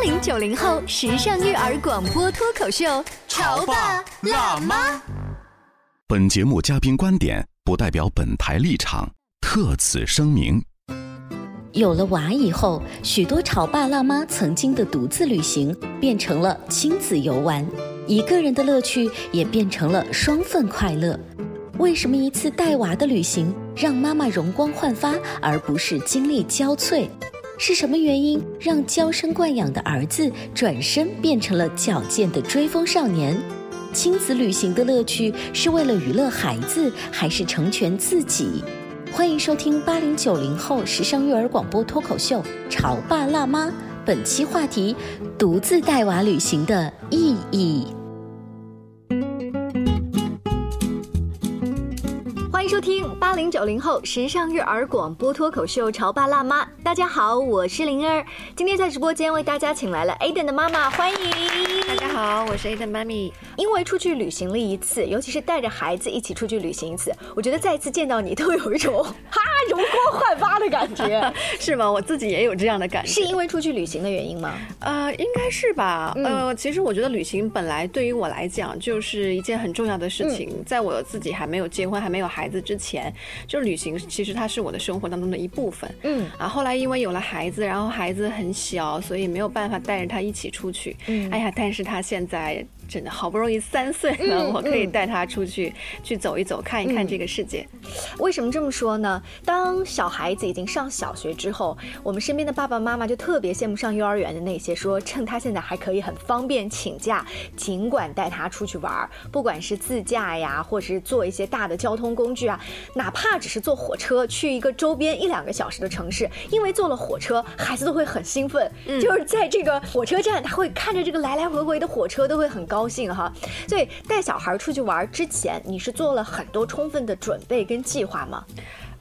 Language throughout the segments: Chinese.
八零九零后时尚育儿广播脱口秀，潮爸辣妈。本节目嘉宾观点不代表本台立场，特此声明。有了娃以后，许多潮爸辣妈曾经的独自旅行变成了亲子游玩，一个人的乐趣也变成了双份快乐。为什么一次带娃的旅行让妈妈容光焕发，而不是精力交瘁？是什么原因让娇生惯养的儿子转身变成了矫健的追风少年？亲子旅行的乐趣是为了娱乐孩子，还是成全自己？欢迎收听八零九零后时尚育儿广播脱口秀《潮爸辣妈》，本期话题：独自带娃旅行的意义。收听八零九零后时尚育儿广播脱口秀《潮爸辣妈》。大家好，我是灵儿，今天在直播间为大家请来了 Aden 的妈妈，欢迎。大家好，我是 Aden 妈咪。因为出去旅行了一次，尤其是带着孩子一起出去旅行一次，我觉得再次见到你都有一种哈容光焕发的感觉，是吗？我自己也有这样的感觉。是因为出去旅行的原因吗？呃，应该是吧。呃，其实我觉得旅行本来对于我来讲就是一件很重要的事情，在我自己还没有结婚、还没有孩子之前，就是旅行其实它是我的生活当中的一部分。嗯啊，后来因为有了孩子，然后孩子很小，所以没有办法带着他一起出去。嗯，哎呀，但是他现在。真的好不容易三岁了，我可以带他出去去走一走，看一看这个世界。为什么这么说呢？当小孩子已经上小学之后，我们身边的爸爸妈妈就特别羡慕上幼儿园的那些，说趁他现在还可以很方便请假，尽管带他出去玩，不管是自驾呀，或者是坐一些大的交通工具啊，哪怕只是坐火车去一个周边一两个小时的城市，因为坐了火车，孩子都会很兴奋，就是在这个火车站，他会看着这个来来回回的火车，都会很高。高兴哈，所以带小孩出去玩之前，你是做了很多充分的准备跟计划吗？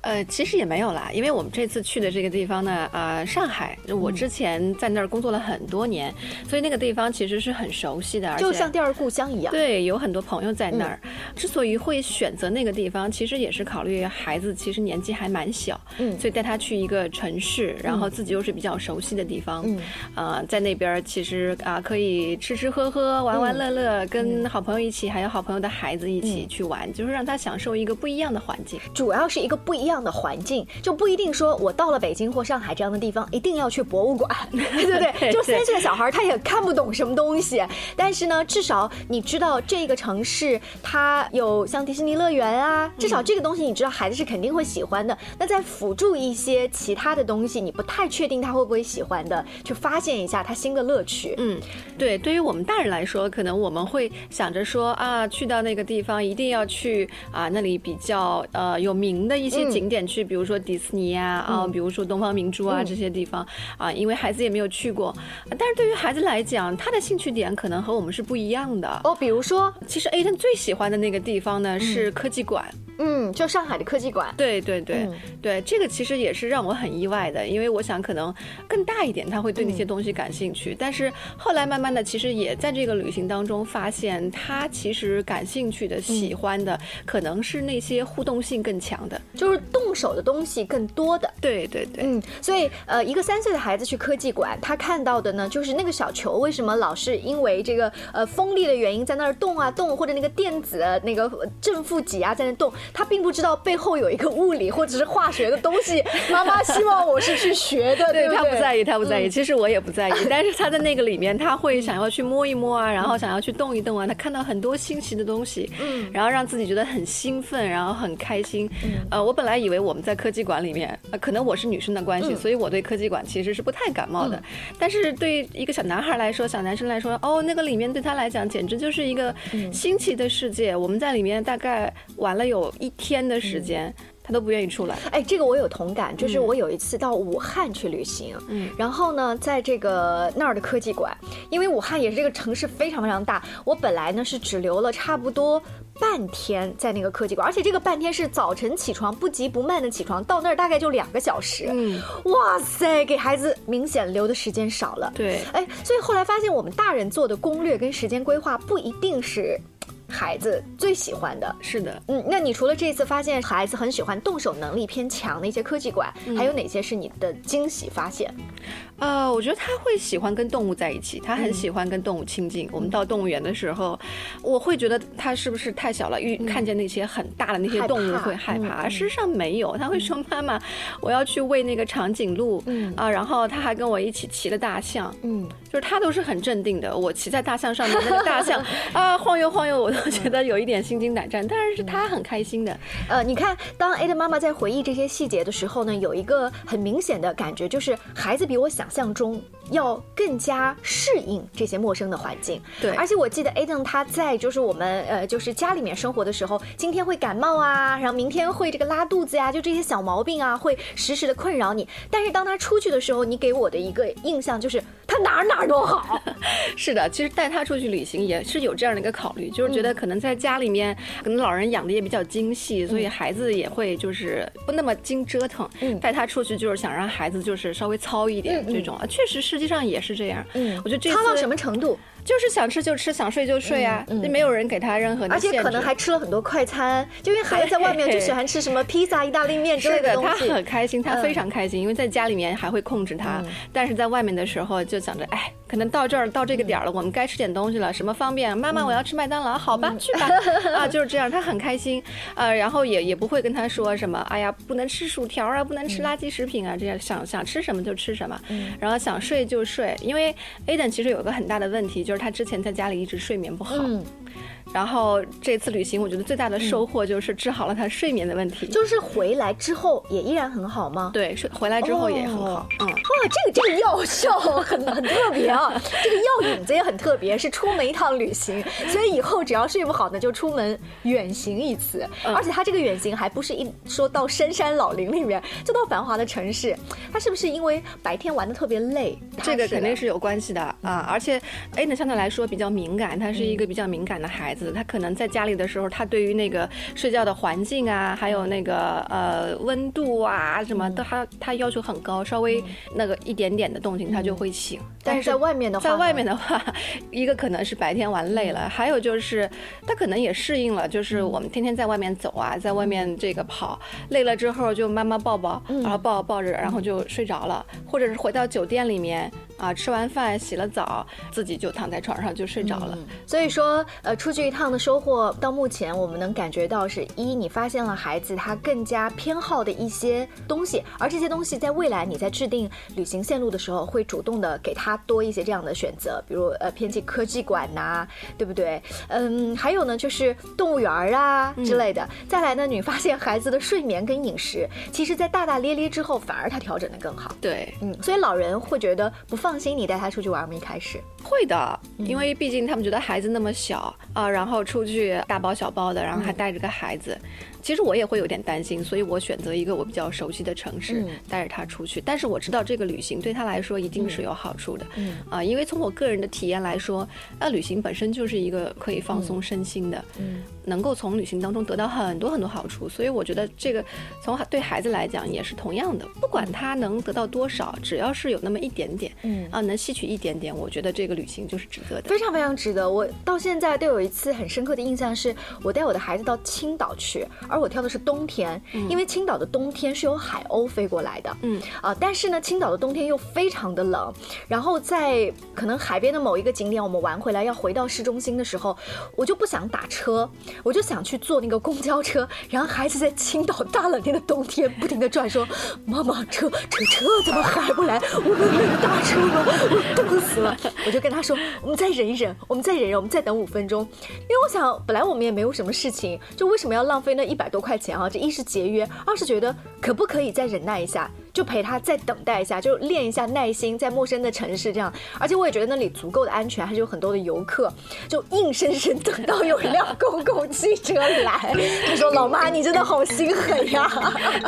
呃，其实也没有啦，因为我们这次去的这个地方呢，呃，上海，我之前在那儿工作了很多年，所以那个地方其实是很熟悉的，就像第二故乡一样。对，有很多朋友在那儿。之所以会选择那个地方，其实也是考虑孩子其实年纪还蛮小，嗯，所以带他去一个城市，然后自己又是比较熟悉的地方，嗯，呃，在那边其实啊可以吃吃喝喝、玩玩乐乐，跟好朋友一起，还有好朋友的孩子一起去玩，就是让他享受一个不一样的环境，主要是一个不一样。这样的环境就不一定说，我到了北京或上海这样的地方，一定要去博物馆，对不对？就三岁的小孩他也看不懂什么东西，但是呢，至少你知道这个城市它有像迪士尼乐园啊，至少这个东西你知道孩子是肯定会喜欢的。那再辅助一些其他的东西，你不太确定他会不会喜欢的，去发现一下他新的乐趣。嗯，对，对于我们大人来说，可能我们会想着说啊，去到那个地方一定要去啊，那里比较呃有名的一些。景点去，比如说迪士尼呀，啊，比如说东方明珠啊这些地方啊，因为孩子也没有去过，但是对于孩子来讲，他的兴趣点可能和我们是不一样的。哦。比如说，其实 A 登最喜欢的那个地方呢是科技馆。嗯，就上海的科技馆，对对对。对，这个其实也是让我很意外的，因为我想可能更大一点他会对那些东西感兴趣，但是后来慢慢的，其实也在这个旅行当中发现，他其实感兴趣的、喜欢的，可能是那些互动性更强的，就是动手的东西更多的。对对对，嗯，所以呃，一个三岁的孩子去科技馆，他看到的呢，就是那个小球为什么老是因为这个呃风力的原因在那儿动啊动，或者那个电子那个正负极啊在那动，他并不知道背后有一个物理或者是化学的东西。妈妈希望我是去学的，对他不在意，他不在意。其实我也不在意，但是他在那个里面，他会想要去摸一摸啊，然后想要去动一动啊，他看到很多新奇的东西，嗯，然后让自己觉得很兴奋，然后很开心。呃，我本来以为我们在科技馆里面，可能我是女生的关系，所以我对科技馆其实是不太感冒的。但是对一个小男孩来说，小男生来说，哦，那个里面对他来讲简直就是一个新奇的世界。我们在里面大概玩了有一天的时间。他都不愿意出来。哎，这个我有同感，就是我有一次到武汉去旅行，嗯，然后呢，在这个那儿的科技馆，因为武汉也是这个城市非常非常大，我本来呢是只留了差不多半天在那个科技馆，而且这个半天是早晨起床不急不慢的起床，到那儿大概就两个小时，嗯，哇塞，给孩子明显留的时间少了。对，哎，所以后来发现我们大人做的攻略跟时间规划不一定是。孩子最喜欢的是的，嗯，那你除了这次发现孩子很喜欢动手能力偏强的一些科技馆，还有哪些是你的惊喜发现？呃，我觉得他会喜欢跟动物在一起，他很喜欢跟动物亲近。我们到动物园的时候，我会觉得他是不是太小了，遇看见那些很大的那些动物会害怕。事实上没有，他会说：“妈妈，我要去喂那个长颈鹿。”嗯啊，然后他还跟我一起骑了大象。嗯，就是他都是很镇定的。我骑在大象上面，那个大象 啊晃悠晃悠，我都 觉得有一点心惊胆战。但是他很开心的。呃，你看，当 A 的妈妈在回忆这些细节的时候呢，有一个很明显的感觉，就是孩子比我想。象中要更加适应这些陌生的环境，对。而且我记得 Aden 他在就是我们呃就是家里面生活的时候，今天会感冒啊，然后明天会这个拉肚子呀，就这些小毛病啊，会时时的困扰你。但是当他出去的时候，你给我的一个印象就是他哪儿哪儿都好。是的，其实带他出去旅行也是有这样的一个考虑，就是觉得可能在家里面，可能老人养的也比较精细，所以孩子也会就是不那么经折腾。嗯。带他出去就是想让孩子就是稍微糙一点。这种啊，确实，实际上也是这样。嗯，我觉得这糙到什么程度？就是想吃就吃，想睡就睡啊，那没有人给他任何的而且可能还吃了很多快餐，就因为孩子在外面就喜欢吃什么披萨、意大利面之类的东西。他很开心，他非常开心，因为在家里面还会控制他，但是在外面的时候就想着，哎，可能到这儿到这个点儿了，我们该吃点东西了，什么方便？妈妈，我要吃麦当劳，好吧，去吧。啊，就是这样，他很开心，呃，然后也也不会跟他说什么，哎呀，不能吃薯条啊，不能吃垃圾食品啊，这样想想吃什么就吃什么，然后想睡就睡，因为 Aden 其实有个很大的问题，就是他之前在家里。一直睡眠不好。然后这次旅行，我觉得最大的收获就是治好了他睡眠的问题。就是回来之后也依然很好吗？对，睡回来之后也很好。嗯，哇，这个这个药效 很很特别啊，这个药引子也很特别，是出门一趟旅行，所以以后只要睡不好呢，就出门远行一次。而且他这个远行还不是一说到深山老林里面，就到繁华的城市。他是不是因为白天玩的特别累？这个肯定是有关系的啊。而且 A 呢相对来说比较敏感，他是一个比较敏感的孩子。他可能在家里的时候，他对于那个睡觉的环境啊，还有那个呃温度啊什么都，他他要求很高，稍微那个一点点的动静他就会醒。但是在外面的话，在外面的话，一个可能是白天玩累了，还有就是他可能也适应了，就是我们天天在外面走啊，在外面这个跑，累了之后就妈妈抱抱，然后抱抱着，然后就睡着了，或者是回到酒店里面啊，吃完饭洗了澡，自己就躺在床上就睡着了。所以说，呃，出去。一趟的收获到目前，我们能感觉到是一，你发现了孩子他更加偏好的一些东西，而这些东西在未来你在制定旅行线路的时候，会主动的给他多一些这样的选择，比如呃偏近科技馆呐，对不对？嗯，还有呢就是动物园啊之类的。再来呢，你发现孩子的睡眠跟饮食，其实在大大咧咧之后，反而他调整的更好。对，嗯，所以老人会觉得不放心你带他出去玩吗？一开始会的，因为毕竟他们觉得孩子那么小啊。然后出去大包小包的，然后还带着个孩子。其实我也会有点担心，所以我选择一个我比较熟悉的城市，带着他出去。但是我知道这个旅行对他来说一定是有好处的，嗯啊，因为从我个人的体验来说，那旅行本身就是一个可以放松身心的，嗯能够从旅行当中得到很多很多好处。所以我觉得这个从对孩子来讲也是同样的，不管他能得到多少，只要是有那么一点点，嗯啊，能吸取一点点，我觉得这个旅行就是值得的。非常非常值得。我到现在都有一次很深刻的印象，是我带我的孩子到青岛去，而我挑的是冬天，因为青岛的冬天是由海鸥飞过来的。嗯啊，但是呢，青岛的冬天又非常的冷。然后在可能海边的某一个景点，我们玩回来要回到市中心的时候，我就不想打车，我就想去坐那个公交车。然后孩子在青岛大冷天的冬天不停的转，说：“ 妈妈，车车车怎么还不来？我们没有大车吗？我冻死了。”我就跟他说：“我们再忍一忍，我们再忍忍，我们再等五分钟。”因为我想，本来我们也没有什么事情，就为什么要浪费那一百多块钱啊？这一是节约，二是觉得可不可以再忍耐一下。就陪他再等待一下，就练一下耐心，在陌生的城市这样。而且我也觉得那里足够的安全，还是有很多的游客，就硬生生等到有一辆公共汽车来。他 说：“老妈，你真的好心狠呀！”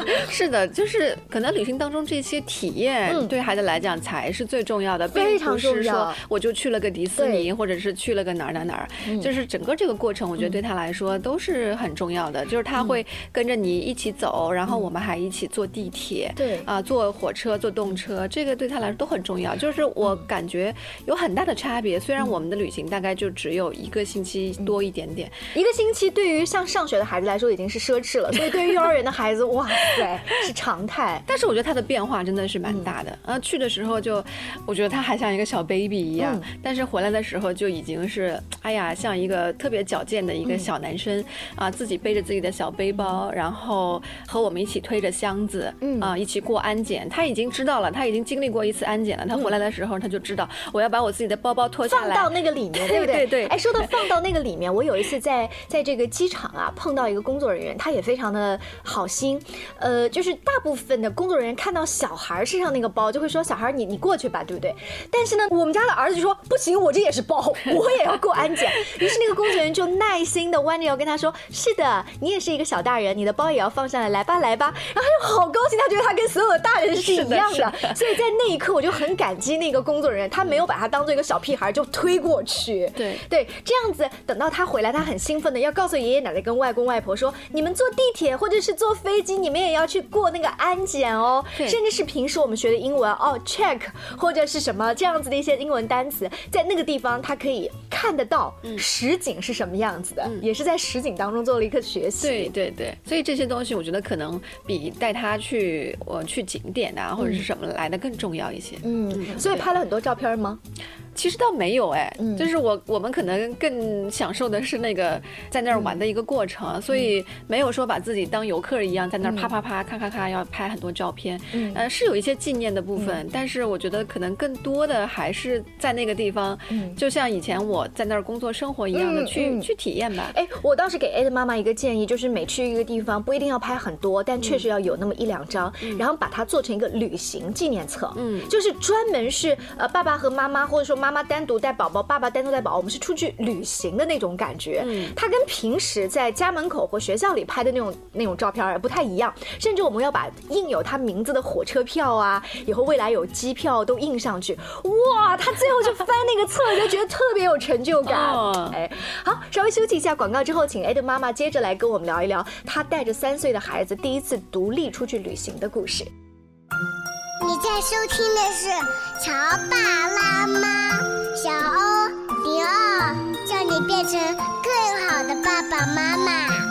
是的，就是可能旅行当中这些体验，对孩子来讲才是最重要的，非常重要。我就去了个迪士尼，或者是去了个哪儿哪儿哪儿，就是整个这个过程，我觉得对他来说都是很重要的。就是他会跟着你一起走，然后我们还一起坐地铁。对。啊，坐火车、坐动车，这个对他来说都很重要。就是我感觉有很大的差别。虽然我们的旅行大概就只有一个星期多一点点，一个星期对于像上学的孩子来说已经是奢侈了，所以对于幼儿园的孩子，哇塞，是常态。但是我觉得他的变化真的是蛮大的。啊，去的时候就，我觉得他还像一个小 baby 一样，但是回来的时候就已经是，哎呀，像一个特别矫健的一个小男生啊，自己背着自己的小背包，然后和我们一起推着箱子，啊，一起过。安检，他已经知道了，他已经经历过一次安检了。他回来的时候，他就知道我要把我自己的包包脱下来，放到那个里面，对不对？对对。哎，说到放到那个里面，我有一次在在这个机场啊碰到一个工作人员，他也非常的好心。呃，就是大部分的工作人员看到小孩身上那个包，就会说小孩你你过去吧，对不对？但是呢，我们家的儿子就说不行，我这也是包，我也要过安检。于是那个工作人员就耐心的弯着腰跟他说：“是的，你也是一个小大人，你的包也要放上来，来吧来吧。”然后他就好高兴，他觉得他跟所有。大人是一样的，所以在那一刻我就很感激那个工作人员，他没有把他当做一个小屁孩就推过去。对对，这样子等到他回来，他很兴奋的要告诉爷爷奶奶跟外公外婆说：“你们坐地铁或者是坐飞机，你们也要去过那个安检哦。”甚至是平时我们学的英文哦，check 或者是什么这样子的一些英文单词，在那个地方他可以看得到实景是什么样子的，也是在实景当中做了一个学习。对对对，所以这些东西我觉得可能比带他去我去。景点啊，或者是什么来的更重要一些。嗯，所以拍了很多照片吗？其实倒没有哎，就是我我们可能更享受的是那个在那儿玩的一个过程，所以没有说把自己当游客一样在那儿啪啪啪咔咔咔要拍很多照片。呃，是有一些纪念的部分，但是我觉得可能更多的还是在那个地方，就像以前我在那儿工作生活一样的去去体验吧。哎，我倒是给 A 的妈妈一个建议，就是每去一个地方不一定要拍很多，但确实要有那么一两张，然后把它做成一个旅行纪念册。嗯，就是专门是呃爸爸和妈妈或者说。妈妈单独带宝宝，爸爸单独带宝宝，我们是出去旅行的那种感觉。嗯，它跟平时在家门口或学校里拍的那种那种照片不太一样。甚至我们要把印有他名字的火车票啊，以后未来有机票都印上去。哇，他最后就翻那个册，就觉得特别有成 就感。哎，好，稍微休息一下广告之后，请 A 的妈妈接着来跟我们聊一聊，她带着三岁的孩子第一次独立出去旅行的故事。你在收听的是《乔爸拉妈》，小欧零二，叫你变成更好的爸爸妈妈。《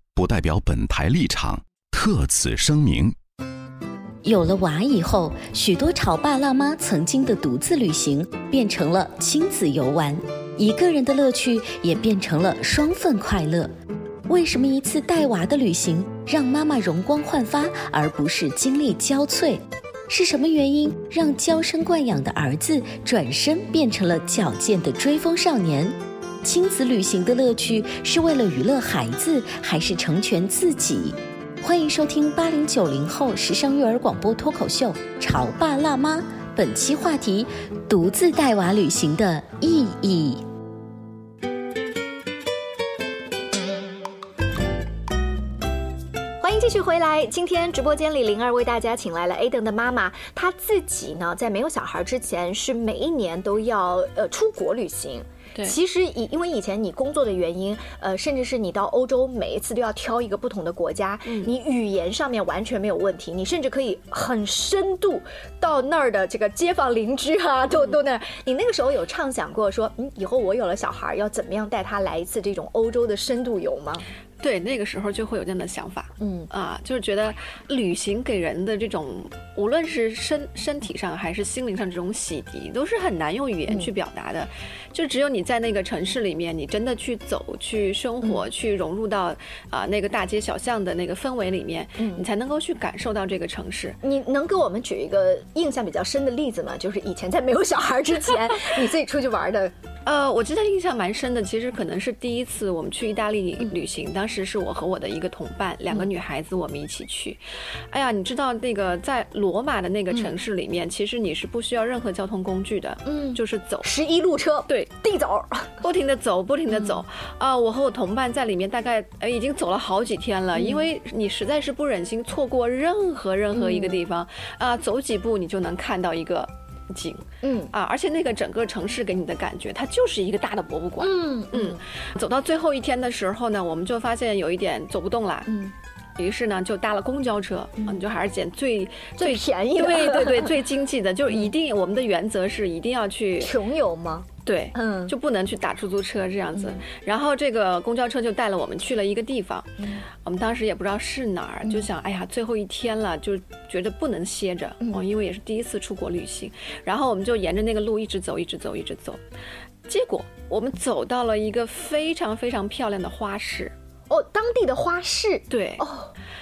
不代表本台立场，特此声明。有了娃以后，许多潮爸辣妈曾经的独自旅行变成了亲子游玩，一个人的乐趣也变成了双份快乐。为什么一次带娃的旅行让妈妈容光焕发，而不是精力交瘁？是什么原因让娇生惯养的儿子转身变成了矫健的追风少年？亲子旅行的乐趣是为了娱乐孩子，还是成全自己？欢迎收听八零九零后时尚育儿广播脱口秀《潮爸辣妈》，本期话题：独自带娃旅行的意义。继续回来，今天直播间里，灵儿为大家请来了 Aden 的妈妈，她自己呢，在没有小孩之前，是每一年都要呃出国旅行。对，其实以因为以前你工作的原因，呃，甚至是你到欧洲每一次都要挑一个不同的国家，你语言上面完全没有问题，你甚至可以很深度到那儿的这个街坊邻居啊，都都那儿。你那个时候有畅想过说，嗯，以后我有了小孩，要怎么样带他来一次这种欧洲的深度游吗？对，那个时候就会有这样的想法，嗯啊，就是觉得旅行给人的这种，无论是身身体上还是心灵上这种洗涤，都是很难用语言去表达的。就只有你在那个城市里面，你真的去走、去生活、去融入到啊那个大街小巷的那个氛围里面，嗯，你才能够去感受到这个城市。你能给我们举一个印象比较深的例子吗？就是以前在没有小孩之前，你自己出去玩的。呃，我记得印象蛮深的，其实可能是第一次我们去意大利旅行，当时是我和我的一个同伴，两个女孩子，我们一起去。哎呀，你知道那个在罗马的那个城市里面，其实你是不需要任何交通工具的，嗯，就是走。十一路车，对，地走，不停的走，不停的走。啊，我和我同伴在里面大概呃已经走了好几天了，因为你实在是不忍心错过任何任何一个地方，啊，走几步你就能看到一个。景，嗯。啊，而且那个整个城市给你的感觉，它就是一个大的博物馆，嗯嗯。走到最后一天的时候呢，我们就发现有一点走不动了，嗯，于是呢就搭了公交车，嗯，就还是捡最最便宜的，对对对，最经济的，就是一定我们的原则是一定要去穷游吗？对，嗯，就不能去打出租车这样子。然后这个公交车就带了我们去了一个地方，我们当时也不知道是哪儿，就想，哎呀，最后一天了，就觉得不能歇着哦，因为也是第一次出国旅行。然后我们就沿着那个路一直走，一直走，一直走。结果我们走到了一个非常非常漂亮的花市。哦，当地的花市，对。哦，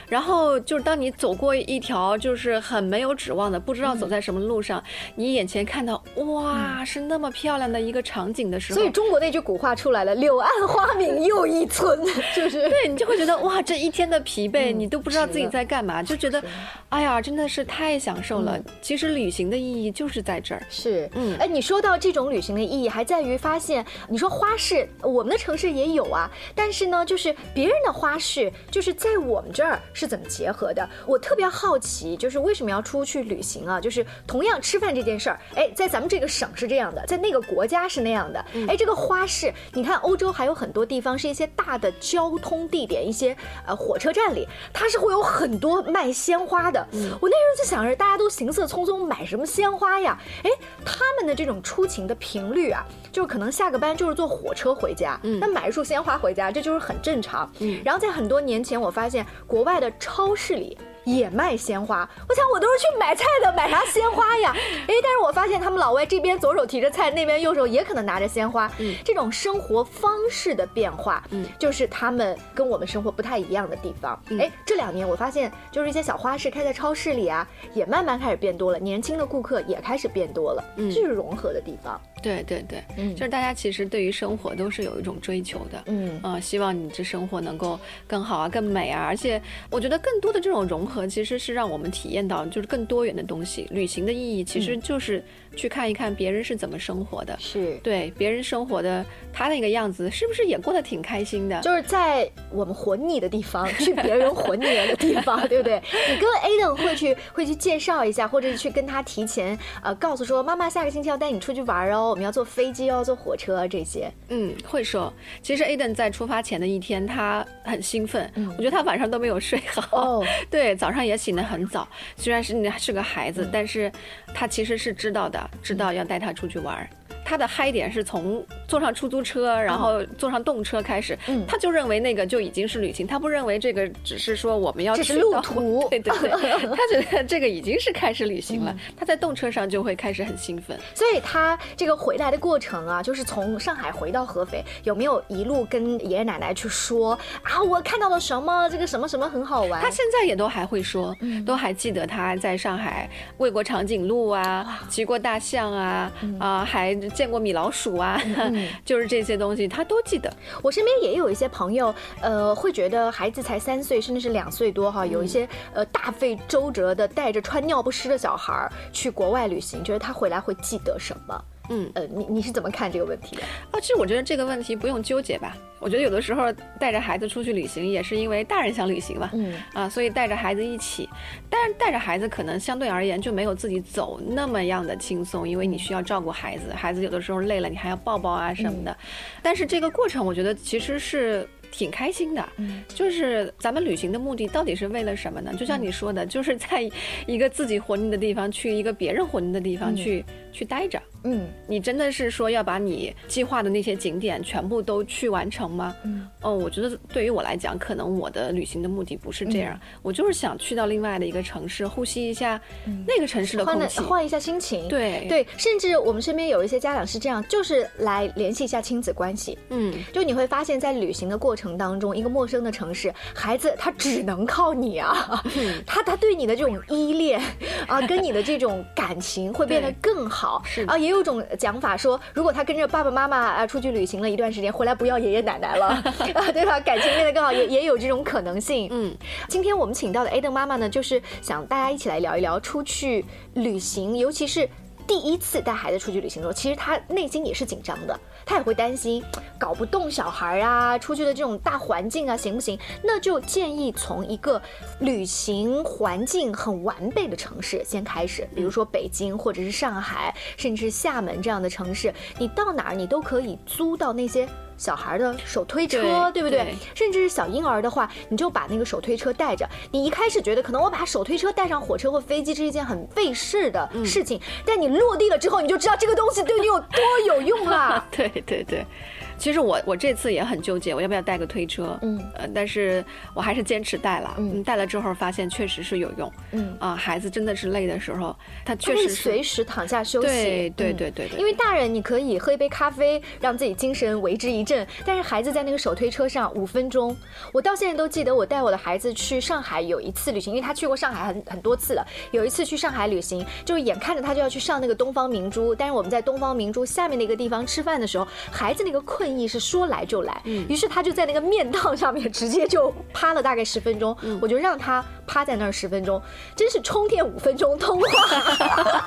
然后就是当你走过一条就是很没有指望的，不知道走在什么路上，你眼前看到哇，是那么漂亮的一个场景的时候，所以中国那句古话出来了：“柳暗花明又一村”，是不是？对你就会觉得哇，这一天的疲惫你都不知道自己在干嘛，就觉得，哎呀，真的是太享受了。其实旅行的意义就是在这儿。是，嗯，哎，你说到这种旅行的意义，还在于发现，你说花市，我们的城市也有啊，但是呢，就是。别人的花式就是在我们这儿是怎么结合的？我特别好奇，就是为什么要出去旅行啊？就是同样吃饭这件事儿，哎，在咱们这个省是这样的，在那个国家是那样的。哎，这个花式，你看欧洲还有很多地方是一些大的交通地点，一些呃火车站里，它是会有很多卖鲜花的。我那时候就想着，大家都行色匆匆，买什么鲜花呀？哎，他们的这种出勤的频率啊，就是可能下个班就是坐火车回家，那买一束鲜花回家，这就是很正常。嗯，然后在很多年前，我发现国外的超市里。也卖鲜花，我想我都是去买菜的，买啥鲜花呀？哎，但是我发现他们老外这边左手提着菜，那边右手也可能拿着鲜花。嗯，这种生活方式的变化，嗯，就是他们跟我们生活不太一样的地方。哎，这两年我发现，就是一些小花市开在超市里啊，也慢慢开始变多了，年轻的顾客也开始变多了，嗯，这是融合的地方。对对对，嗯，就是大家其实对于生活都是有一种追求的，嗯啊，希望你这生活能够更好啊，更美啊，而且我觉得更多的这种融合。其实是让我们体验到就是更多元的东西。旅行的意义其实就是去看一看别人是怎么生活的，是对别人生活的他那个样子，是不是也过得挺开心的？就是在我们活腻的地方，去别人活腻了的地方，对不对？你跟 Aden 会去会去介绍一下，或者是去跟他提前呃告诉说，妈妈下个星期要带你出去玩哦，我们要坐飞机哦，坐火车这些。嗯，会说。其实 Aden 在出发前的一天，他很兴奋，我觉得他晚上都没有睡好。哦，对，早上也醒得很早。虽然是你是个孩子，但是他其实是知道的，知道要带他出去玩。他的嗨点是从坐上出租车，然后坐上动车开始，他就认为那个就已经是旅行，他不认为这个只是说我们要这是路途，对对对，他觉得这个已经是开始旅行了，他在动车上就会开始很兴奋，所以他这个回来的过程啊，就是从上海回到合肥，有没有一路跟爷爷奶奶去说啊，我看到了什么，这个什么什么很好玩？他现在也都还会说，都还记得他在上海喂过长颈鹿啊，骑过大象啊，啊，还见过米老鼠啊，就是这些东西他都记得。我身边也有一些朋友，呃，会觉得孩子才三岁，甚至是两岁多哈，有一些呃大费周折的带着穿尿不湿的小孩去国外旅行，觉得他回来会记得什么？嗯，呃，你你是怎么看这个问题的？哦，其实我觉得这个问题不用纠结吧。我觉得有的时候带着孩子出去旅行，也是因为大人想旅行嘛，嗯啊，所以带着孩子一起。但是带着孩子可能相对而言就没有自己走那么样的轻松，因为你需要照顾孩子，孩子有的时候累了，你还要抱抱啊什么的。但是这个过程，我觉得其实是。挺开心的，就是咱们旅行的目的到底是为了什么呢？就像你说的，就是在一个自己活腻的地方，去一个别人活腻的地方去去待着。嗯，你真的是说要把你计划的那些景点全部都去完成吗？嗯，哦，我觉得对于我来讲，可能我的旅行的目的不是这样，我就是想去到另外的一个城市，呼吸一下那个城市的空气，换一下心情。对。对，甚至我们身边有一些家长是这样，就是来联系一下亲子关系。嗯，就你会发现在旅行的过程当中，一个陌生的城市，孩子他只能靠你啊，他他对你的这种依恋啊，跟你的这种感情会变得更好。是啊，也有种讲法说，如果他跟着爸爸妈妈啊出去旅行了一段时间，回来不要爷爷奶奶了 啊，对吧？感情变得更好，也也有这种可能性。嗯，今天我们请到的 A 登妈妈呢，就是想大家一起来聊一聊出去旅行，尤其是。第一次带孩子出去旅行的时候，其实他内心也是紧张的，他也会担心搞不动小孩啊，出去的这种大环境啊行不行？那就建议从一个旅行环境很完备的城市先开始，比如说北京或者是上海，甚至厦门这样的城市，你到哪儿你都可以租到那些。小孩的手推车，对不对？甚至是小婴儿的话，你就把那个手推车带着。你一开始觉得可能我把手推车带上火车或飞机是一件很费事的事情，但你落地了之后，你就知道这个东西对你有多有用 了。对对对。其实我我这次也很纠结，我要不要带个推车？嗯，呃，但是我还是坚持带了。嗯，带了之后发现确实是有用。嗯啊，孩子真的是累的时候，他确实随时躺下休息。对对对对对。因为大人你可以喝一杯咖啡，让自己精神为之一振，但是孩子在那个手推车上五分钟，我到现在都记得，我带我的孩子去上海有一次旅行，因为他去过上海很很多次了。有一次去上海旅行，就是眼看着他就要去上那个东方明珠，但是我们在东方明珠下面的一个地方吃饭的时候，孩子那个困。意是说来就来，于是他就在那个面档上面直接就趴了大概十分钟，我就让他趴在那儿十分钟，真是充电五分钟，通话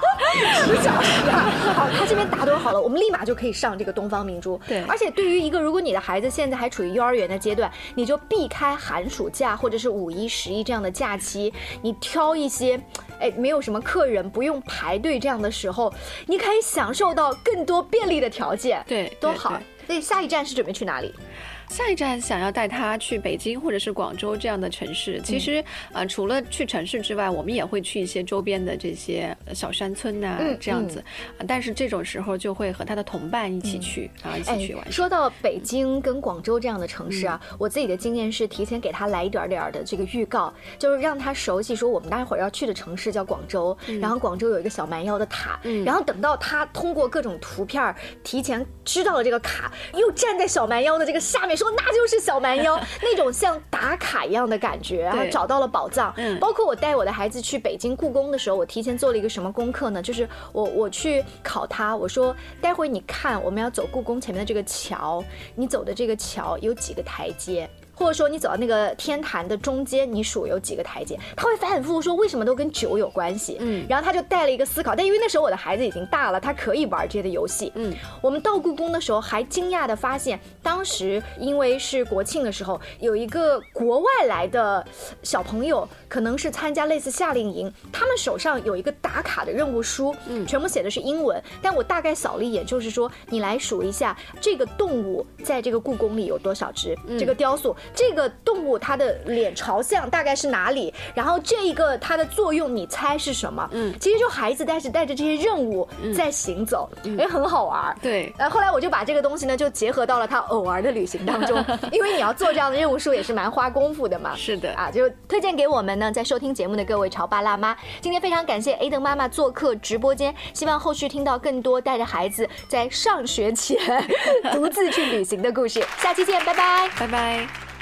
十小时啊！好，他这边打盹好了，我们立马就可以上这个东方明珠。对，而且对于一个如果你的孩子现在还处于幼儿园的阶段，你就避开寒暑假或者是五一、十一这样的假期，你挑一些，哎，没有什么客人，不用排队这样的时候，你可以享受到更多便利的条件。对，多好。所以下一站是准备去哪里？下一站想要带他去北京或者是广州这样的城市。其实，呃，除了去城市之外，我们也会去一些周边的这些小山村呐，这样子。但是这种时候就会和他的同伴一起去啊，一起去玩。说到北京跟广州这样的城市啊，我自己的经验是提前给他来一点点的这个预告，就是让他熟悉说我们待会儿要去的城市叫广州，然后广州有一个小蛮腰的塔，然后等到他通过各种图片提前知道了这个卡，又站在小蛮腰的这个下面。说那就是小蛮腰 那种像打卡一样的感觉，然后找到了宝藏。嗯，包括我带我的孩子去北京故宫的时候，我提前做了一个什么功课呢？就是我我去考他，我说待会你看我们要走故宫前面的这个桥，你走的这个桥有几个台阶？或者说你走到那个天坛的中间，你数有几个台阶？他会反反复复说为什么都跟酒有关系？嗯，然后他就带了一个思考，但因为那时候我的孩子已经大了，他可以玩这些的游戏。嗯，我们到故宫的时候还惊讶的发现，当时因为是国庆的时候，有一个国外来的小朋友，可能是参加类似夏令营，他们手上有一个打卡的任务书，嗯，全部写的是英文，但我大概扫了一眼，就是说你来数一下这个动物在这个故宫里有多少只，这个雕塑。这个动物它的脸朝向大概是哪里，然后这一个它的作用你猜是什么？嗯，其实就孩子带着带着这些任务在行走，也很好玩。对，呃后后来我就把这个东西呢就结合到了他偶尔的旅行当中，因为你要做这样的任务书也是蛮花功夫的嘛。是的啊，就推荐给我们呢在收听节目的各位潮爸辣妈。今天非常感谢 A 登妈妈做客直播间，希望后续听到更多带着孩子在上学前 独自去旅行的故事。下期见，拜拜，拜拜。